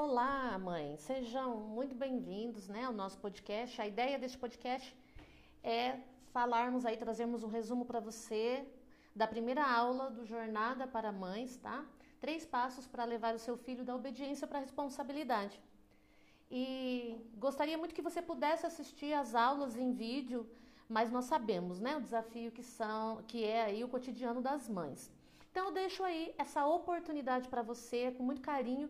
Olá, mãe. Sejam muito bem-vindos, né, ao nosso podcast. A ideia deste podcast é falarmos aí, trazermos um resumo para você da primeira aula do Jornada para Mães, tá? Três passos para levar o seu filho da obediência para a responsabilidade. E gostaria muito que você pudesse assistir as aulas em vídeo, mas nós sabemos, né, o desafio que são, que é aí o cotidiano das mães. Então eu deixo aí essa oportunidade para você com muito carinho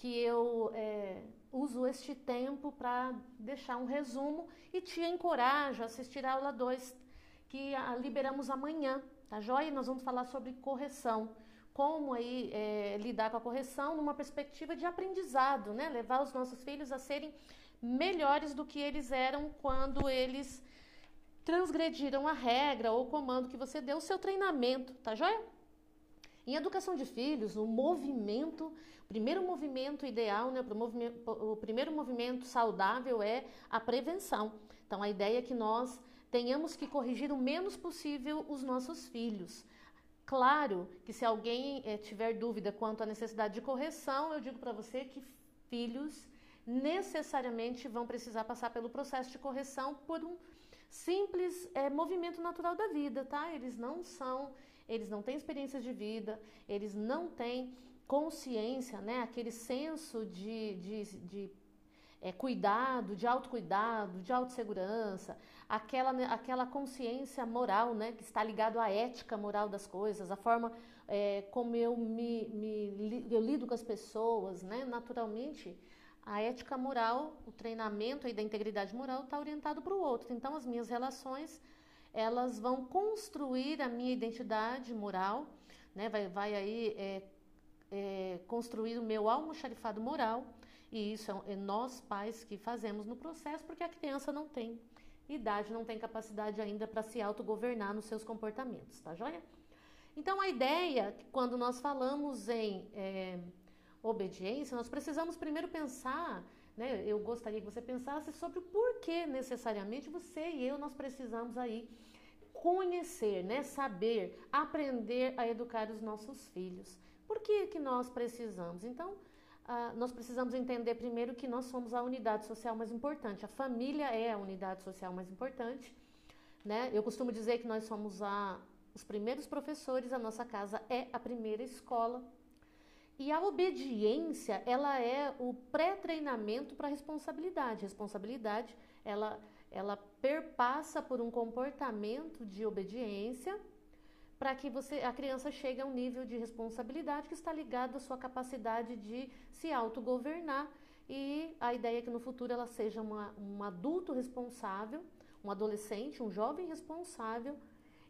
que eu é, uso este tempo para deixar um resumo e te encorajo a assistir a aula 2 que a, liberamos amanhã, tá joia? Nós vamos falar sobre correção, como aí é, lidar com a correção numa perspectiva de aprendizado, né? Levar os nossos filhos a serem melhores do que eles eram quando eles transgrediram a regra ou o comando que você deu, o seu treinamento, tá joia? Em educação de filhos, o movimento, o primeiro movimento ideal, né, o primeiro movimento saudável é a prevenção. Então, a ideia é que nós tenhamos que corrigir o menos possível os nossos filhos. Claro que se alguém é, tiver dúvida quanto à necessidade de correção, eu digo para você que filhos necessariamente vão precisar passar pelo processo de correção por um simples é, movimento natural da vida, tá? Eles não são eles não têm experiências de vida, eles não têm consciência, né? aquele senso de, de, de é, cuidado, de autocuidado, de autossegurança, aquela, aquela consciência moral, né, que está ligado à ética moral das coisas, a forma é, como eu me, me eu lido com as pessoas, né, naturalmente a ética moral, o treinamento aí da integridade moral está orientado para o outro. Então as minhas relações elas vão construir a minha identidade moral, né? vai, vai aí é, é, construir o meu almoxarifado moral, e isso é, é nós pais que fazemos no processo, porque a criança não tem idade, não tem capacidade ainda para se autogovernar nos seus comportamentos, tá joia? Então a ideia, quando nós falamos em é, obediência, nós precisamos primeiro pensar né? Eu gostaria que você pensasse sobre o porquê necessariamente você e eu nós precisamos aí conhecer, né? saber, aprender a educar os nossos filhos. Por que, que nós precisamos? Então, ah, nós precisamos entender primeiro que nós somos a unidade social mais importante. A família é a unidade social mais importante. Né? Eu costumo dizer que nós somos a, os primeiros professores, a nossa casa é a primeira escola e a obediência, ela é o pré-treinamento para responsabilidade. Responsabilidade, ela, ela perpassa por um comportamento de obediência para que você, a criança chegue a um nível de responsabilidade que está ligado à sua capacidade de se autogovernar e a ideia é que no futuro ela seja uma, um adulto responsável, um adolescente, um jovem responsável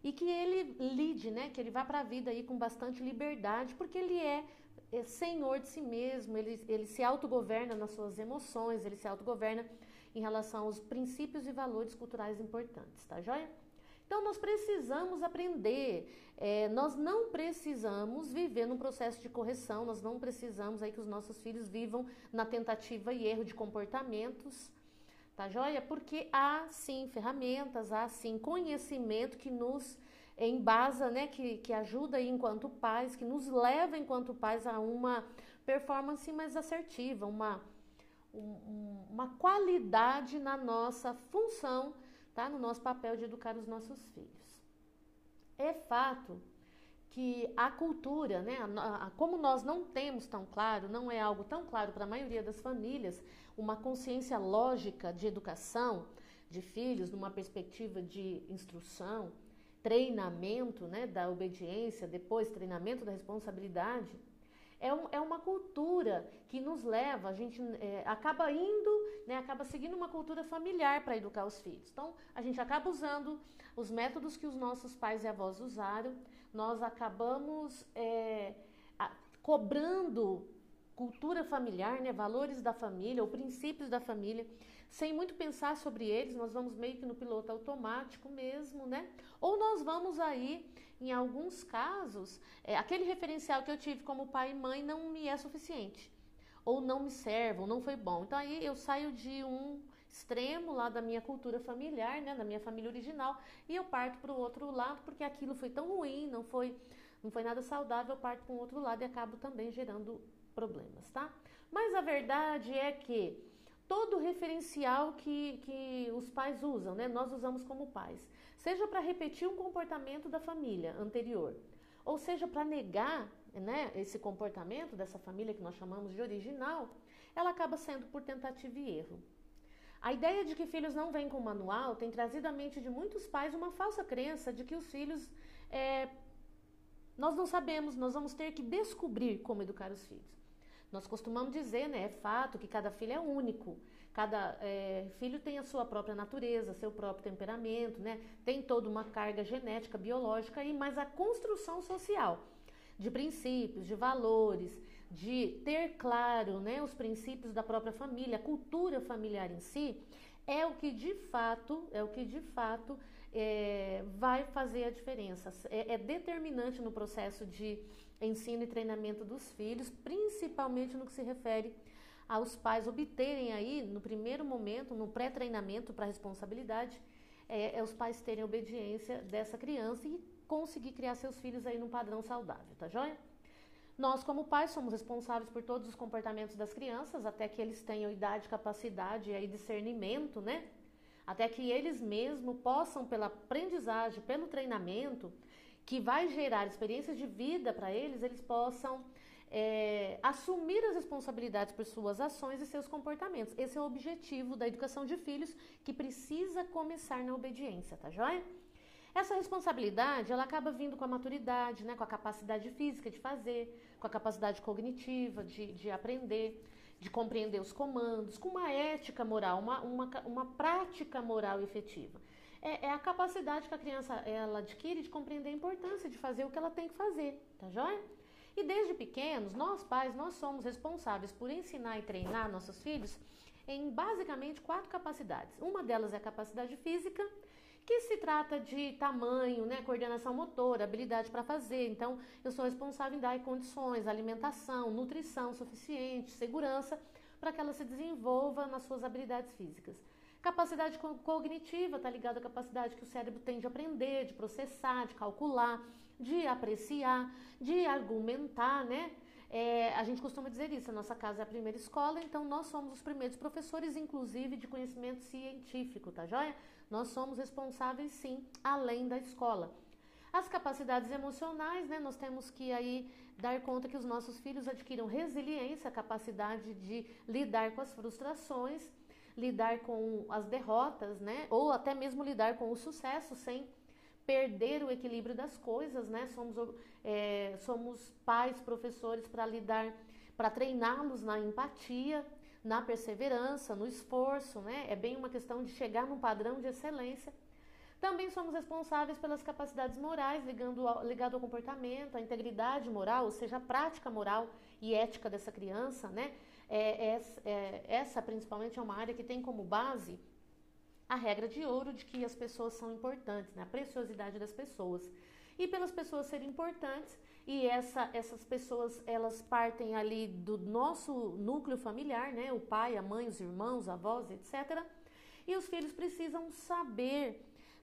e que ele lide, né, que ele vá para a vida aí com bastante liberdade, porque ele é é senhor de si mesmo, ele, ele se autogoverna nas suas emoções, ele se autogoverna em relação aos princípios e valores culturais importantes, tá joia? Então, nós precisamos aprender, é, nós não precisamos viver num processo de correção, nós não precisamos aí que os nossos filhos vivam na tentativa e erro de comportamentos, tá joia? Porque há sim ferramentas, há sim conhecimento que nos embasa, né, que, que ajuda aí enquanto pais, que nos leva enquanto pais a uma performance mais assertiva, uma, um, uma qualidade na nossa função, tá, no nosso papel de educar os nossos filhos. É fato que a cultura, né, a, a, como nós não temos tão claro, não é algo tão claro para a maioria das famílias, uma consciência lógica de educação de filhos, numa perspectiva de instrução, treinamento né, da obediência, depois treinamento da responsabilidade, é, um, é uma cultura que nos leva, a gente é, acaba indo, né, acaba seguindo uma cultura familiar para educar os filhos. Então, a gente acaba usando os métodos que os nossos pais e avós usaram, nós acabamos é, a, cobrando cultura familiar, né, valores da família ou princípios da família sem muito pensar sobre eles, nós vamos meio que no piloto automático mesmo, né? Ou nós vamos aí, em alguns casos, é, aquele referencial que eu tive como pai e mãe não me é suficiente, ou não me serve, ou não foi bom. Então aí eu saio de um extremo lá da minha cultura familiar, né, da minha família original, e eu parto para o outro lado porque aquilo foi tão ruim, não foi, não foi nada saudável, eu parto para um outro lado e acabo também gerando problemas, tá? Mas a verdade é que todo referencial que, que os pais usam, né? Nós usamos como pais, seja para repetir um comportamento da família anterior, ou seja para negar né, esse comportamento dessa família que nós chamamos de original, ela acaba sendo por tentativa e erro. A ideia de que filhos não vêm com manual tem trazido à mente de muitos pais uma falsa crença de que os filhos. É, nós não sabemos, nós vamos ter que descobrir como educar os filhos. Nós costumamos dizer, né, é fato que cada filho é único, cada é, filho tem a sua própria natureza, seu próprio temperamento, né, tem toda uma carga genética, biológica, e mas a construção social de princípios, de valores, de ter claro né, os princípios da própria família, a cultura familiar em si, é o que de fato, é o que de fato é, vai fazer a diferença. É, é determinante no processo de ensino e treinamento dos filhos, principalmente no que se refere aos pais obterem aí, no primeiro momento, no pré-treinamento para responsabilidade, é, é, os pais terem obediência dessa criança e conseguir criar seus filhos aí num padrão saudável, tá joia? Nós, como pais, somos responsáveis por todos os comportamentos das crianças, até que eles tenham idade, capacidade e discernimento, né? Até que eles mesmos possam, pela aprendizagem, pelo treinamento, que vai gerar experiências de vida para eles, eles possam é, assumir as responsabilidades por suas ações e seus comportamentos. Esse é o objetivo da educação de filhos, que precisa começar na obediência, tá joia? Essa responsabilidade, ela acaba vindo com a maturidade, né, com a capacidade física de fazer, com a capacidade cognitiva de, de aprender, de compreender os comandos, com uma ética moral, uma, uma, uma prática moral efetiva. É, é, a capacidade que a criança ela adquire de compreender a importância de fazer o que ela tem que fazer, tá joia? E desde pequenos, nós pais, nós somos responsáveis por ensinar e treinar nossos filhos em basicamente quatro capacidades. Uma delas é a capacidade física, que se trata de tamanho, né, coordenação motora, habilidade para fazer. Então, eu sou responsável em dar condições, alimentação, nutrição suficiente, segurança, para que ela se desenvolva nas suas habilidades físicas. Capacidade cognitiva está ligada à capacidade que o cérebro tem de aprender, de processar, de calcular, de apreciar, de argumentar, né? É, a gente costuma dizer isso, a nossa casa é a primeira escola, então nós somos os primeiros professores, inclusive, de conhecimento científico, tá joia? Nós somos responsáveis, sim, além da escola. As capacidades emocionais, né? Nós temos que aí dar conta que os nossos filhos adquiram resiliência, capacidade de lidar com as frustrações, lidar com as derrotas, né? Ou até mesmo lidar com o sucesso sem perder o equilíbrio das coisas, né? Somos, é, somos pais, professores para lidar, para treiná-los na empatia, na perseverança, no esforço, né? É bem uma questão de chegar num padrão de excelência. Também somos responsáveis pelas capacidades morais ligando ao, ligado ao comportamento, à integridade moral, ou seja, a prática moral e ética dessa criança, né? É, é, é, essa principalmente é uma área que tem como base a regra de ouro de que as pessoas são importantes, né? a preciosidade das pessoas. E pelas pessoas serem importantes, e essa, essas pessoas elas partem ali do nosso núcleo familiar, né? O pai, a mãe, os irmãos, avós, etc. E os filhos precisam saber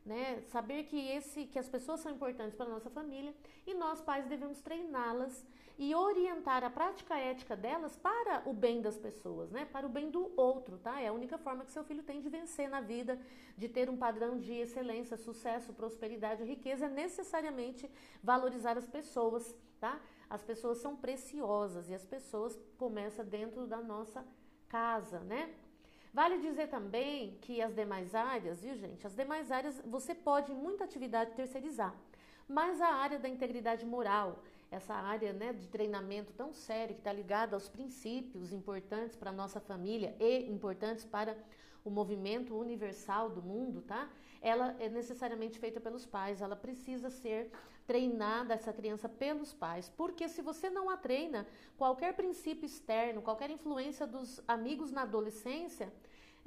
né? Saber que esse, que as pessoas são importantes para nossa família e nós pais devemos treiná-las e orientar a prática ética delas para o bem das pessoas, né? Para o bem do outro, tá? É a única forma que seu filho tem de vencer na vida, de ter um padrão de excelência, sucesso, prosperidade, riqueza, é necessariamente valorizar as pessoas, tá? As pessoas são preciosas e as pessoas começam dentro da nossa casa, né? Vale dizer também que as demais áreas, viu gente? As demais áreas você pode muita atividade terceirizar, mas a área da integridade moral, essa área né, de treinamento tão sério que está ligada aos princípios importantes para a nossa família e importantes para o movimento universal do mundo, tá? Ela é necessariamente feita pelos pais, ela precisa ser treinada essa criança pelos pais, porque se você não a treina, qualquer princípio externo, qualquer influência dos amigos na adolescência,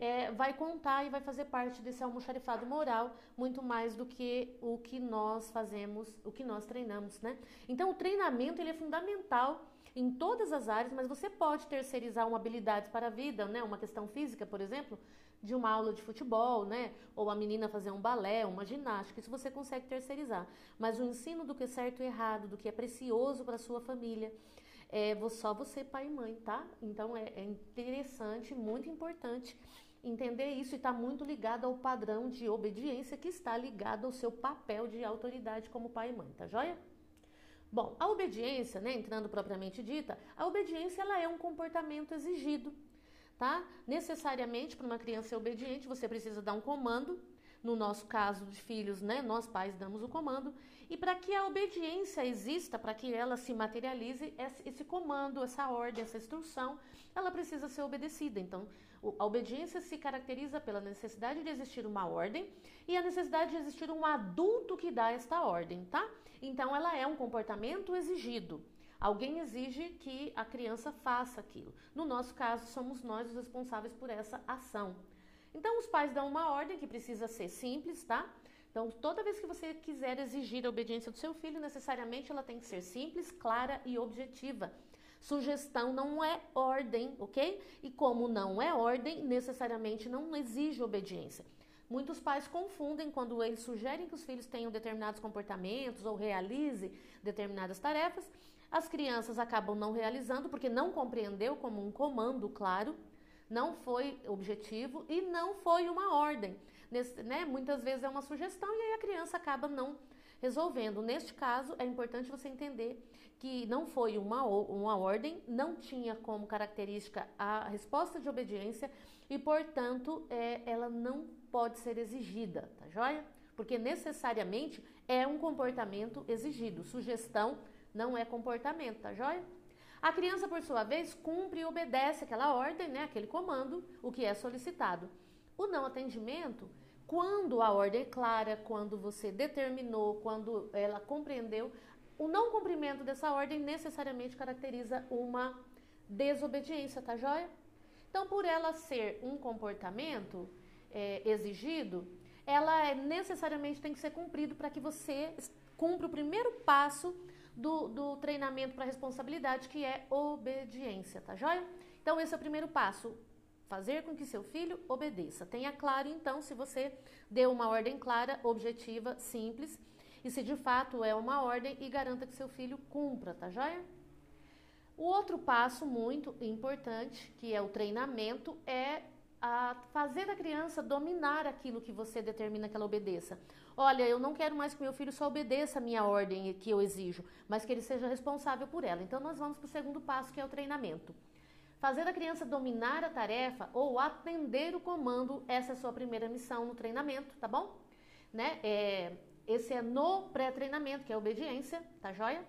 é, vai contar e vai fazer parte desse almoxarifado moral muito mais do que o que nós fazemos, o que nós treinamos, né? Então o treinamento ele é fundamental em todas as áreas, mas você pode terceirizar uma habilidade para a vida, né? Uma questão física, por exemplo, de uma aula de futebol, né? Ou a menina fazer um balé, uma ginástica, isso você consegue terceirizar. Mas o ensino do que é certo e errado, do que é precioso para a sua família, é só você, pai e mãe, tá? Então é, é interessante, muito importante entender isso está muito ligado ao padrão de obediência que está ligado ao seu papel de autoridade como pai e mãe, tá joia? Bom, a obediência, né, entrando propriamente dita, a obediência ela é um comportamento exigido, tá? Necessariamente para uma criança obediente, você precisa dar um comando. No nosso caso de filhos, né, nós pais damos o comando. E para que a obediência exista, para que ela se materialize, esse comando, essa ordem, essa instrução, ela precisa ser obedecida. Então, a obediência se caracteriza pela necessidade de existir uma ordem e a necessidade de existir um adulto que dá esta ordem, tá? Então, ela é um comportamento exigido. Alguém exige que a criança faça aquilo. No nosso caso, somos nós os responsáveis por essa ação. Então, os pais dão uma ordem que precisa ser simples, tá? Então, toda vez que você quiser exigir a obediência do seu filho, necessariamente ela tem que ser simples, clara e objetiva. Sugestão não é ordem, ok? E como não é ordem, necessariamente não exige obediência. Muitos pais confundem quando eles sugerem que os filhos tenham determinados comportamentos ou realize determinadas tarefas. As crianças acabam não realizando porque não compreendeu como um comando claro, não foi objetivo e não foi uma ordem. Nesse, né? Muitas vezes é uma sugestão e aí a criança acaba não resolvendo. Neste caso, é importante você entender que não foi uma, uma ordem, não tinha como característica a resposta de obediência e, portanto, é, ela não pode ser exigida, tá joia? Porque necessariamente é um comportamento exigido. Sugestão não é comportamento, tá joia? A criança, por sua vez, cumpre e obedece aquela ordem, né, aquele comando, o que é solicitado. O não atendimento, quando a ordem é clara, quando você determinou, quando ela compreendeu, o não cumprimento dessa ordem necessariamente caracteriza uma desobediência, tá joia? Então, por ela ser um comportamento é, exigido, ela é, necessariamente tem que ser cumprido para que você cumpra o primeiro passo do, do treinamento para responsabilidade, que é obediência, tá joia? Então, esse é o primeiro passo. Fazer com que seu filho obedeça. Tenha claro, então, se você deu uma ordem clara, objetiva, simples e se de fato é uma ordem e garanta que seu filho cumpra, tá joia? O outro passo muito importante, que é o treinamento, é a fazer a criança dominar aquilo que você determina que ela obedeça. Olha, eu não quero mais que meu filho só obedeça a minha ordem que eu exijo, mas que ele seja responsável por ela. Então, nós vamos para o segundo passo, que é o treinamento. Fazer a criança dominar a tarefa ou atender o comando, essa é a sua primeira missão no treinamento, tá bom? Né? É, esse é no pré-treinamento, que é obediência, tá joia?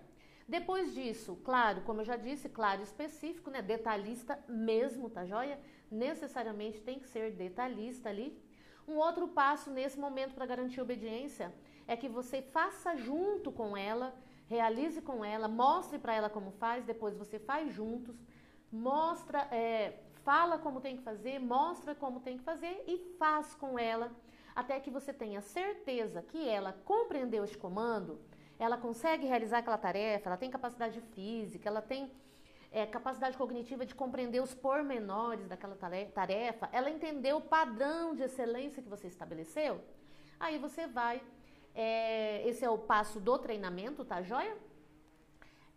Depois disso, claro, como eu já disse, claro, específico, né? Detalhista mesmo, tá joia? Necessariamente tem que ser detalhista ali. Um outro passo nesse momento para garantir obediência é que você faça junto com ela, realize com ela, mostre para ela como faz, depois você faz juntos, mostra, é, fala como tem que fazer, mostra como tem que fazer e faz com ela até que você tenha certeza que ela compreendeu esse comando, ela consegue realizar aquela tarefa, ela tem capacidade física, ela tem é, capacidade cognitiva de compreender os pormenores daquela tarefa, ela entendeu o padrão de excelência que você estabeleceu, aí você vai. É, esse é o passo do treinamento, tá joia?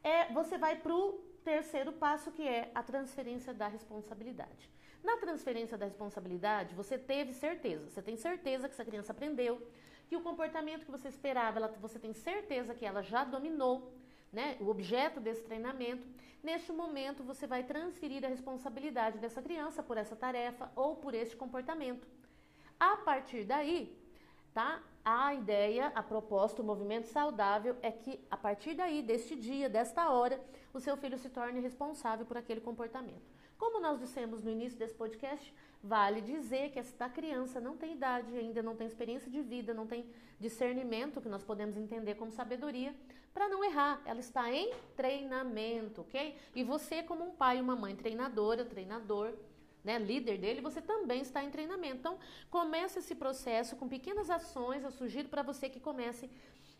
É, você vai para o terceiro passo, que é a transferência da responsabilidade. Na transferência da responsabilidade, você teve certeza, você tem certeza que essa criança aprendeu, que o comportamento que você esperava, ela, você tem certeza que ela já dominou, né, o objeto desse treinamento. Neste momento, você vai transferir a responsabilidade dessa criança por essa tarefa ou por este comportamento. A partir daí, tá? A ideia, a proposta, o movimento saudável é que a partir daí, deste dia, desta hora, o seu filho se torne responsável por aquele comportamento. Como nós dissemos no início desse podcast, vale dizer que esta criança não tem idade ainda, não tem experiência de vida, não tem discernimento, que nós podemos entender como sabedoria, para não errar. Ela está em treinamento, ok? E você, como um pai e uma mãe treinadora, treinador, né, líder dele, você também está em treinamento. Então, comece esse processo com pequenas ações. Eu sugiro para você que comece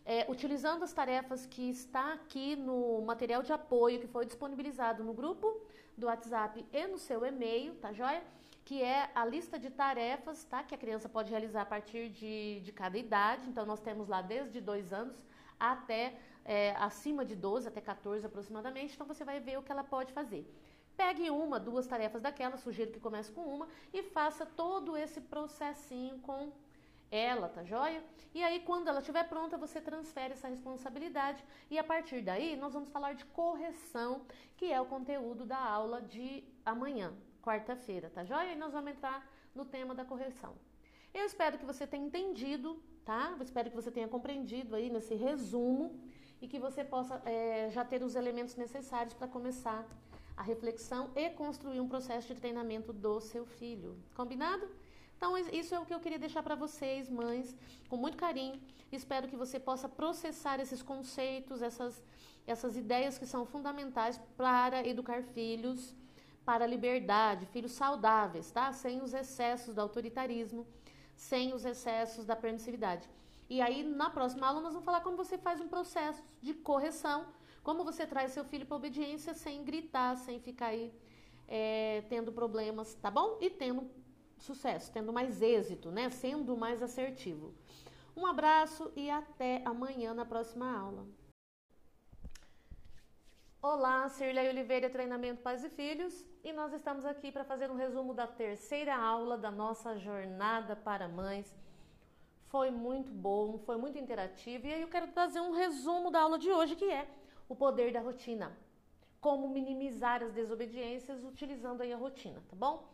é, utilizando as tarefas que está aqui no material de apoio que foi disponibilizado no grupo do WhatsApp e no seu e-mail, tá joia? Que é a lista de tarefas, tá? Que a criança pode realizar a partir de, de cada idade. Então, nós temos lá desde dois anos até é, acima de 12, até 14 aproximadamente. Então você vai ver o que ela pode fazer. Pegue uma, duas tarefas daquela, sugiro que comece com uma e faça todo esse processinho com ela, tá joia? E aí, quando ela estiver pronta, você transfere essa responsabilidade e a partir daí nós vamos falar de correção, que é o conteúdo da aula de amanhã, quarta-feira, tá joia? E nós vamos entrar no tema da correção. Eu espero que você tenha entendido, tá? Eu espero que você tenha compreendido aí nesse resumo e que você possa é, já ter os elementos necessários para começar a reflexão e construir um processo de treinamento do seu filho. Combinado? Então, isso é o que eu queria deixar para vocês, mães, com muito carinho. Espero que você possa processar esses conceitos, essas, essas ideias que são fundamentais para educar filhos para a liberdade, filhos saudáveis, tá? Sem os excessos do autoritarismo, sem os excessos da permissividade. E aí, na próxima aula, nós vamos falar como você faz um processo de correção, como você traz seu filho para obediência sem gritar, sem ficar aí é, tendo problemas, tá bom? E tendo sucesso, tendo mais êxito, né? Sendo mais assertivo. Um abraço e até amanhã na próxima aula. Olá, Cirlei Oliveira, Treinamento Pais e Filhos, e nós estamos aqui para fazer um resumo da terceira aula da nossa jornada para mães. Foi muito bom, foi muito interativo, e aí eu quero trazer um resumo da aula de hoje, que é o poder da rotina. Como minimizar as desobediências utilizando aí a rotina, tá bom?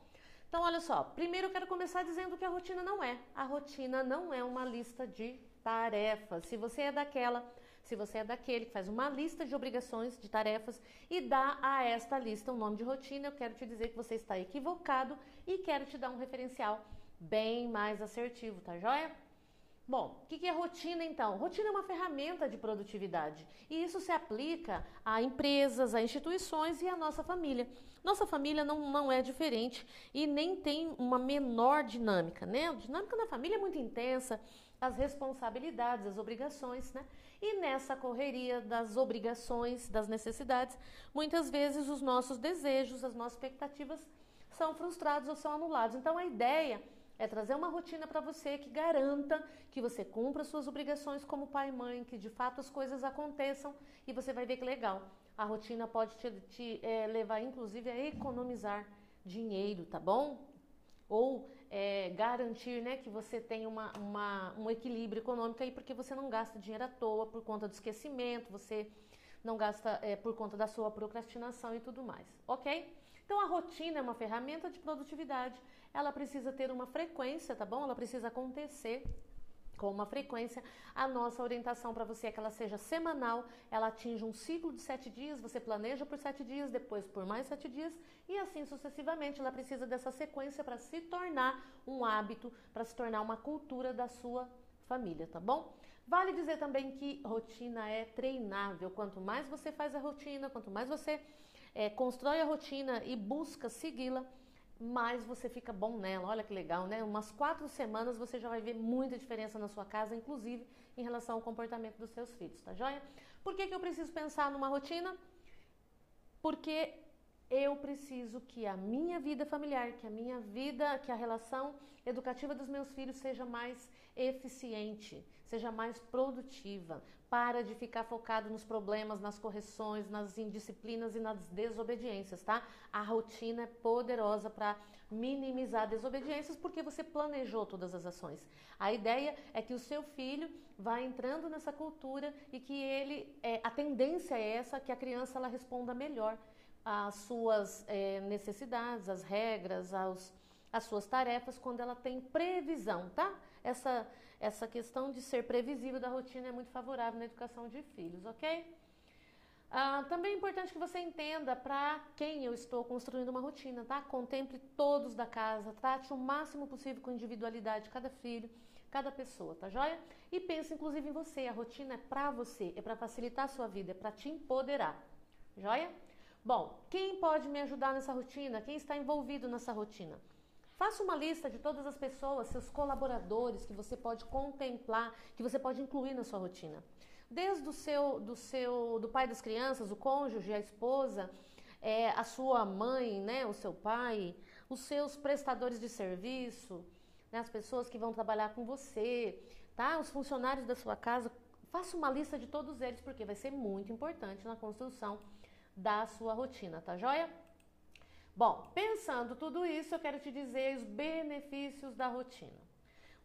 Então, olha só, primeiro eu quero começar dizendo que a rotina não é. A rotina não é uma lista de tarefas. Se você é daquela, se você é daquele que faz uma lista de obrigações, de tarefas e dá a esta lista um nome de rotina, eu quero te dizer que você está equivocado e quero te dar um referencial bem mais assertivo, tá joia? Bom, o que é rotina então? Rotina é uma ferramenta de produtividade e isso se aplica a empresas, a instituições e à nossa família. Nossa família não, não é diferente e nem tem uma menor dinâmica, né? A dinâmica da família é muito intensa, as responsabilidades, as obrigações, né? E nessa correria das obrigações, das necessidades, muitas vezes os nossos desejos, as nossas expectativas são frustrados ou são anulados. Então a ideia é trazer uma rotina para você que garanta que você cumpra suas obrigações como pai e mãe, que de fato as coisas aconteçam e você vai ver que legal. A rotina pode te, te é, levar, inclusive, a economizar dinheiro, tá bom? Ou é, garantir né, que você tenha uma, uma, um equilíbrio econômico aí, porque você não gasta dinheiro à toa por conta do esquecimento, você não gasta é, por conta da sua procrastinação e tudo mais, ok? Então a rotina é uma ferramenta de produtividade ela precisa ter uma frequência, tá bom? Ela precisa acontecer com uma frequência. A nossa orientação para você é que ela seja semanal, ela atinja um ciclo de sete dias, você planeja por sete dias, depois por mais sete dias e assim sucessivamente. Ela precisa dessa sequência para se tornar um hábito, para se tornar uma cultura da sua família, tá bom? Vale dizer também que rotina é treinável. Quanto mais você faz a rotina, quanto mais você é, constrói a rotina e busca segui-la, mais você fica bom nela. Olha que legal, né? Umas quatro semanas você já vai ver muita diferença na sua casa, inclusive em relação ao comportamento dos seus filhos, tá joia? Por que, que eu preciso pensar numa rotina? Porque eu preciso que a minha vida familiar, que a minha vida, que a relação educativa dos meus filhos seja mais eficiente, seja mais produtiva. Para de ficar focado nos problemas, nas correções, nas indisciplinas e nas desobediências, tá? A rotina é poderosa para minimizar desobediências porque você planejou todas as ações. A ideia é que o seu filho vá entrando nessa cultura e que ele, é, a tendência é essa, que a criança ela responda melhor às suas é, necessidades, às regras, aos, às suas tarefas quando ela tem previsão, tá? Essa essa questão de ser previsível da rotina é muito favorável na educação de filhos, ok? Ah, também é importante que você entenda para quem eu estou construindo uma rotina, tá? Contemple todos da casa, trate o máximo possível com individualidade cada filho, cada pessoa, tá joia? E pense inclusive em você, a rotina é para você, é para facilitar a sua vida, é para te empoderar, joia? Bom, quem pode me ajudar nessa rotina? Quem está envolvido nessa rotina? Faça uma lista de todas as pessoas, seus colaboradores que você pode contemplar, que você pode incluir na sua rotina. Desde o seu, do seu, do pai das crianças, o cônjuge, a esposa, é, a sua mãe, né, o seu pai, os seus prestadores de serviço, né, as pessoas que vão trabalhar com você, tá? Os funcionários da sua casa, Faça uma lista de todos eles, porque vai ser muito importante na construção da sua rotina, tá joia? Bom, pensando tudo isso, eu quero te dizer os benefícios da rotina.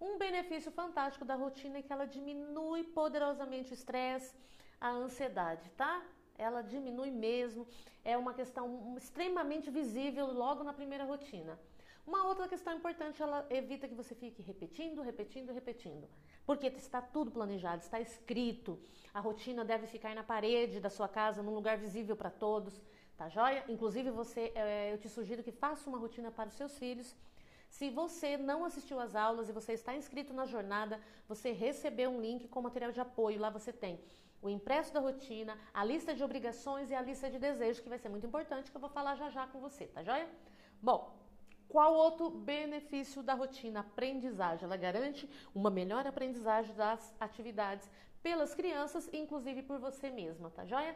Um benefício fantástico da rotina é que ela diminui poderosamente o estresse, a ansiedade, tá? Ela diminui mesmo, é uma questão extremamente visível logo na primeira rotina. Uma outra questão importante, ela evita que você fique repetindo, repetindo, repetindo. Porque está tudo planejado, está escrito. A rotina deve ficar na parede da sua casa, num lugar visível para todos, tá joia? Inclusive, você, é, eu te sugiro que faça uma rotina para os seus filhos se você não assistiu às aulas e você está inscrito na jornada, você recebeu um link com material de apoio. Lá você tem o impresso da rotina, a lista de obrigações e a lista de desejos, que vai ser muito importante, que eu vou falar já já com você, tá joia? Bom, qual outro benefício da rotina? Aprendizagem. Ela garante uma melhor aprendizagem das atividades pelas crianças, inclusive por você mesma, tá joia?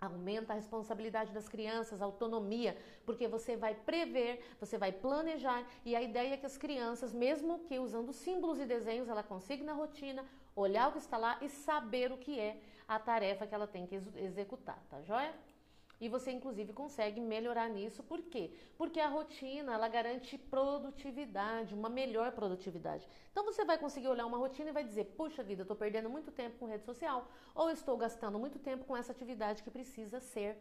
Aumenta a responsabilidade das crianças, a autonomia, porque você vai prever, você vai planejar e a ideia é que as crianças, mesmo que usando símbolos e desenhos, ela consiga na rotina olhar o que está lá e saber o que é a tarefa que ela tem que executar, tá joia? E você, inclusive, consegue melhorar nisso. Por quê? Porque a rotina, ela garante produtividade, uma melhor produtividade. Então, você vai conseguir olhar uma rotina e vai dizer, puxa vida, estou perdendo muito tempo com rede social, ou estou gastando muito tempo com essa atividade que precisa ser,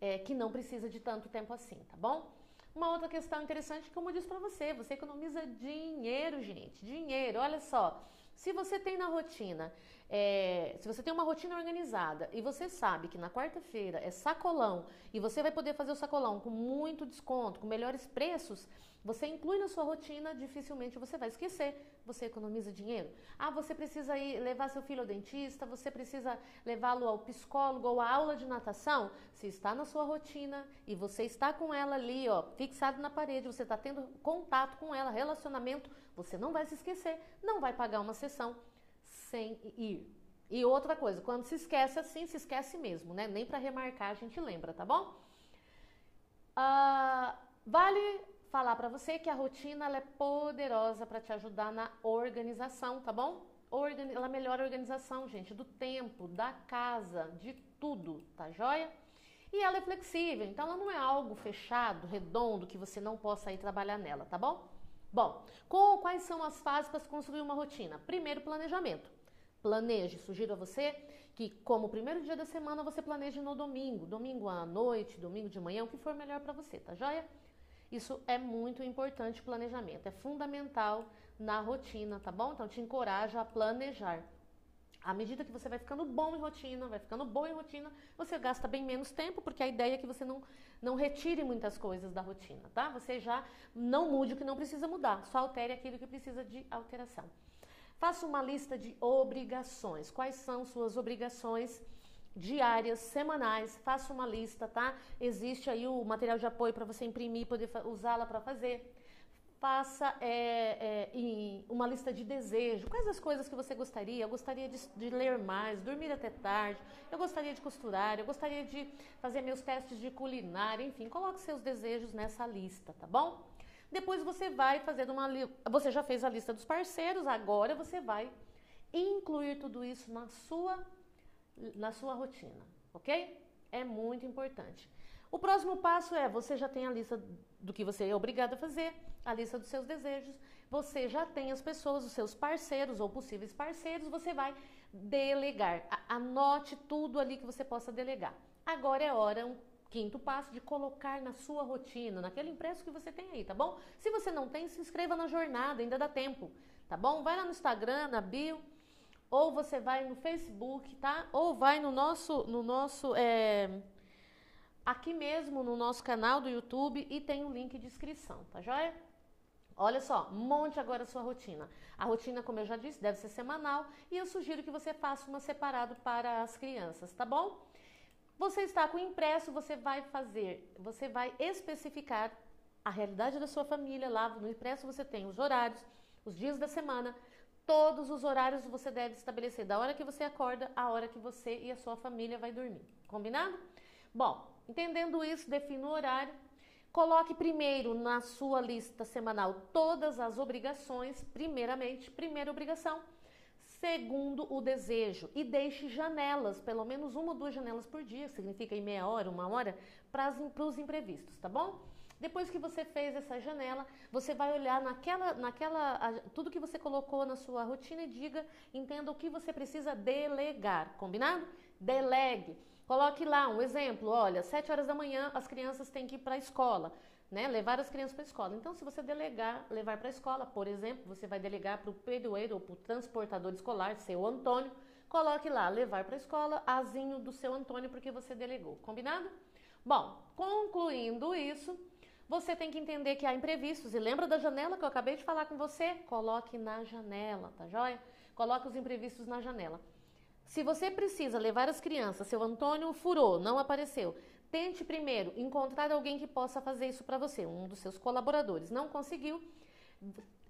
é, que não precisa de tanto tempo assim, tá bom? Uma outra questão interessante, como eu disse para você, você economiza dinheiro, gente, dinheiro. Olha só, se você tem na rotina é, se você tem uma rotina organizada e você sabe que na quarta-feira é sacolão e você vai poder fazer o sacolão com muito desconto, com melhores preços, você inclui na sua rotina, dificilmente você vai esquecer, você economiza dinheiro. Ah, você precisa ir levar seu filho ao dentista, você precisa levá-lo ao psicólogo ou à aula de natação. Se está na sua rotina e você está com ela ali, ó, fixado na parede, você está tendo contato com ela, relacionamento, você não vai se esquecer, não vai pagar uma sessão sem ir. E outra coisa, quando se esquece assim, se esquece mesmo, né? Nem para remarcar a gente lembra, tá bom? Ah, vale falar para você que a rotina é poderosa para te ajudar na organização, tá bom? Ela melhora a organização, gente, do tempo, da casa, de tudo, tá joia? E ela é flexível, então ela não é algo fechado, redondo, que você não possa ir trabalhar nela, tá bom? Bom, com, quais são as fases para construir uma rotina? Primeiro, planejamento. Planeje, sugiro a você que, como primeiro dia da semana, você planeje no domingo, domingo à noite, domingo de manhã, o que for melhor para você, tá joia? Isso é muito importante, o planejamento, é fundamental na rotina, tá bom? Então, te encorajo a planejar. À medida que você vai ficando bom em rotina, vai ficando bom em rotina, você gasta bem menos tempo, porque a ideia é que você não, não retire muitas coisas da rotina, tá? Você já não mude o que não precisa mudar, só altere aquilo que precisa de alteração. Faça uma lista de obrigações. Quais são suas obrigações diárias, semanais? Faça uma lista, tá? Existe aí o material de apoio para você imprimir, poder usá-la para fazer. Faça é, é, uma lista de desejo. Quais as coisas que você gostaria? Eu gostaria de, de ler mais, dormir até tarde. Eu gostaria de costurar. Eu gostaria de fazer meus testes de culinária. Enfim, coloque seus desejos nessa lista, tá bom? Depois você vai fazer uma você já fez a lista dos parceiros, agora você vai incluir tudo isso na sua na sua rotina, OK? É muito importante. O próximo passo é você já tem a lista do que você é obrigado a fazer, a lista dos seus desejos, você já tem as pessoas, os seus parceiros ou possíveis parceiros, você vai delegar. Anote tudo ali que você possa delegar. Agora é hora Quinto passo de colocar na sua rotina, naquele impresso que você tem aí, tá bom? Se você não tem, se inscreva na jornada, ainda dá tempo, tá bom? Vai lá no Instagram, na bio, ou você vai no Facebook, tá? Ou vai no nosso, no nosso, é, aqui mesmo no nosso canal do YouTube e tem um link de inscrição, tá joia? Olha só, monte agora a sua rotina. A rotina, como eu já disse, deve ser semanal e eu sugiro que você faça uma separado para as crianças, tá bom? Você está com o impresso, você vai fazer, você vai especificar a realidade da sua família. Lá no impresso você tem os horários, os dias da semana, todos os horários você deve estabelecer da hora que você acorda, a hora que você e a sua família vai dormir. Combinado? Bom, entendendo isso, defina o horário. Coloque primeiro na sua lista semanal todas as obrigações, primeiramente, primeira obrigação segundo o desejo. E deixe janelas, pelo menos uma ou duas janelas por dia, significa em meia hora, uma hora, para os imprevistos, tá bom? Depois que você fez essa janela, você vai olhar naquela, naquela, tudo que você colocou na sua rotina e diga, entenda o que você precisa delegar, combinado? Delegue. Coloque lá um exemplo, olha, sete horas da manhã as crianças têm que ir para a escola né? Levar as crianças para a escola. Então, se você delegar, levar para a escola, por exemplo, você vai delegar para o pedroeiro ou para o transportador escolar, seu Antônio, coloque lá, levar para a escola, azinho do seu Antônio, porque você delegou. Combinado? Bom, concluindo isso, você tem que entender que há imprevistos. E lembra da janela que eu acabei de falar com você? Coloque na janela, tá joia? Coloque os imprevistos na janela. Se você precisa levar as crianças, seu Antônio furou, não apareceu. Tente primeiro encontrar alguém que possa fazer isso para você, um dos seus colaboradores. Não conseguiu?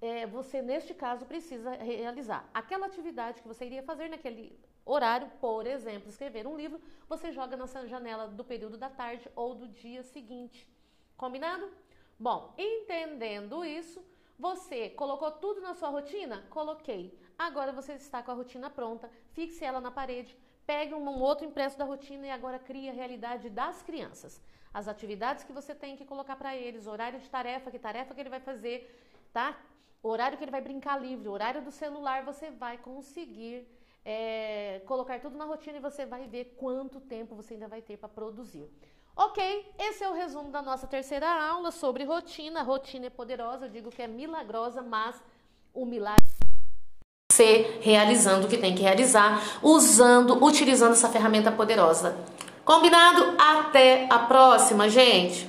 É, você, neste caso, precisa realizar aquela atividade que você iria fazer naquele horário, por exemplo, escrever um livro, você joga nessa janela do período da tarde ou do dia seguinte. Combinado? Bom, entendendo isso, você colocou tudo na sua rotina? Coloquei. Agora você está com a rotina pronta, fixe ela na parede, Pegue um outro impresso da rotina e agora crie a realidade das crianças. As atividades que você tem que colocar para eles, horário de tarefa, que tarefa que ele vai fazer, tá? Horário que ele vai brincar livre, horário do celular, você vai conseguir é, colocar tudo na rotina e você vai ver quanto tempo você ainda vai ter para produzir. Ok, esse é o resumo da nossa terceira aula sobre rotina. Rotina é poderosa, eu digo que é milagrosa, mas o milagre ser realizando o que tem que realizar, usando, utilizando essa ferramenta poderosa. Combinado? Até a próxima, gente!